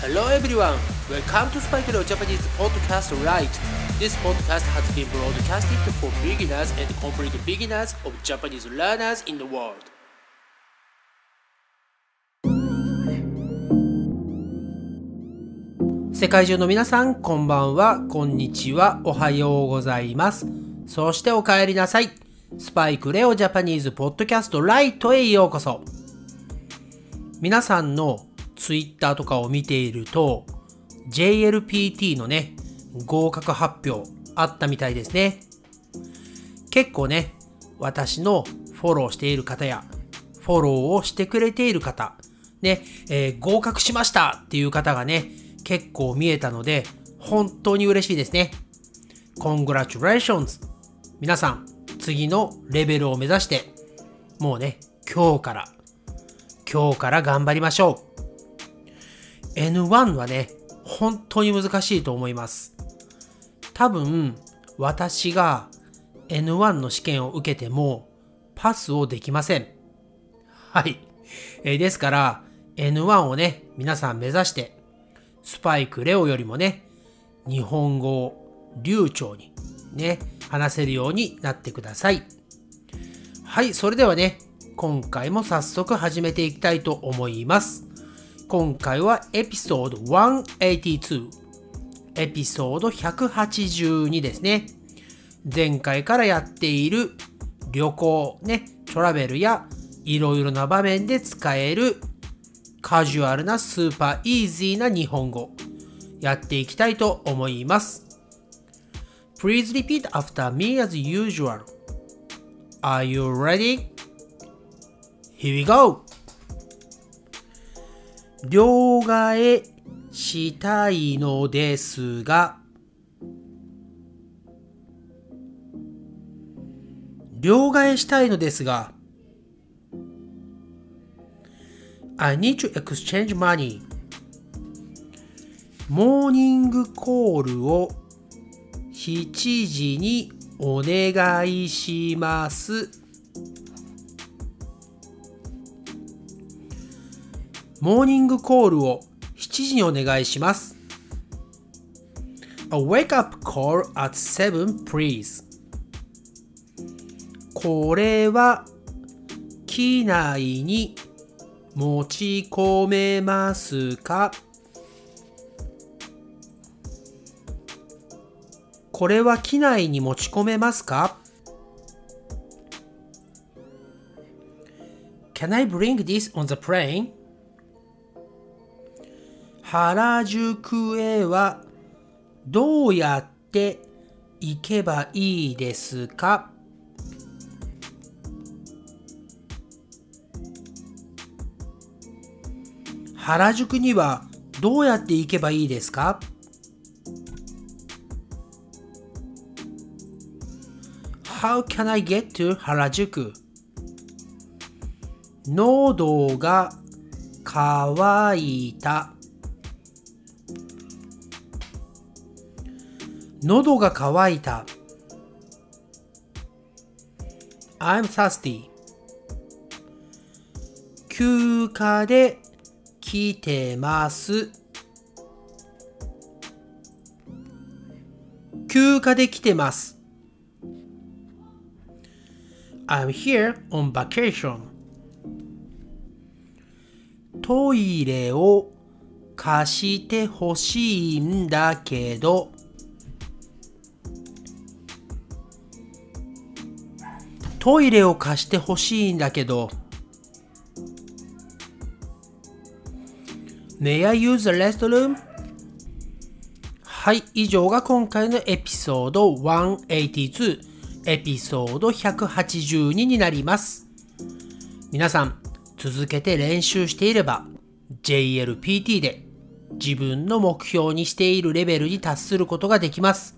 Hello everyone, welcome to Spike Leo Japanese Podcast Right. This podcast has been broadcasted for beginners and complete beginners of Japanese learners in the world. 世界中の皆さん、こんばんは、こんにちは、おはようございます。そしてお帰りなさい。スパイクレオジャパニーズポッドキャストライトへようこそ。皆さんのツイッターとかを見ていると、JLPT のね、合格発表あったみたいですね。結構ね、私のフォローしている方や、フォローをしてくれている方、ね、えー、合格しましたっていう方がね、結構見えたので、本当に嬉しいですね。Congratulations! 皆さん、次のレベルを目指して、もうね、今日から、今日から頑張りましょう。N1 はね、本当に難しいと思います。多分、私が N1 の試験を受けても、パスをできません。はい。えー、ですから、N1 をね、皆さん目指して、スパイクレオよりもね、日本語を流暢にね、話せるようになってください。はい、それではね、今回も早速始めていきたいと思います。今回はエピソード182、エピソード182ですね。前回からやっている旅行、ね、トラベルやいろいろな場面で使えるカジュアルなスーパーイージーな日本語やっていきたいと思います。Please repeat after me as usual. Are you ready? Here we go! 両替したいのですが、両替したいのですが、I need to exchange money. モーニングコールを7時にお願いします。モーニングコールを7時にお願いします。A wake up call at 7 please. これは機内に持ち込めますか？これは機内に持ち込めますか？Can I bring this on the plane? 原宿へはどうやって行けばいいですか？原宿にはどうやって行けばいいですか？How can I get to 原宿？喉が渇いた。喉が渇いた。I'm thirsty. 休暇で来てます。休暇で来てます。I'm here on vacation. トイレを貸してほしいんだけど、トイレを貸してほしいんだけど、May I use the restroom? はい、以上が今回のエピソード182エピソード182になります。皆さん、続けて練習していれば JLPT で自分の目標にしているレベルに達することができます。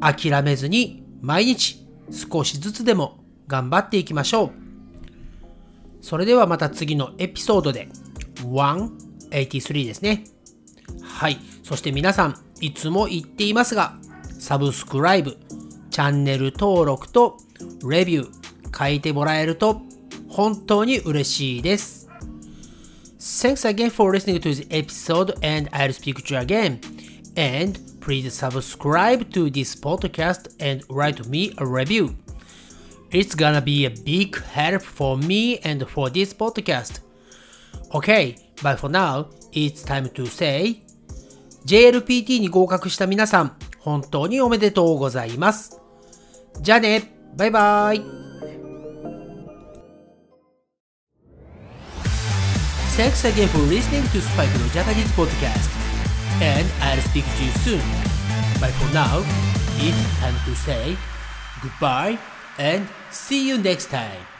諦めずに毎日少しずつでも頑張っていきましょう。それではまた次のエピソードで183ですね。はい。そして皆さん、いつも言っていますが、サブスクライブ、チャンネル登録とレビュー書いてもらえると本当に嬉しいです。Thanks again for listening to this episode and I'll speak to you again. And please subscribe to this podcast and write me a review. It's gonna be a big help for me and for this podcast. Okay, but for now, it's time to say JLPT に合格した皆さん、本当におめでとうございます。じゃあね、バイバイ。Thanks again for listening to Spike no Japanese podcast. And I'll speak to you soon. But for now, it's time to say goodbye and see you next time.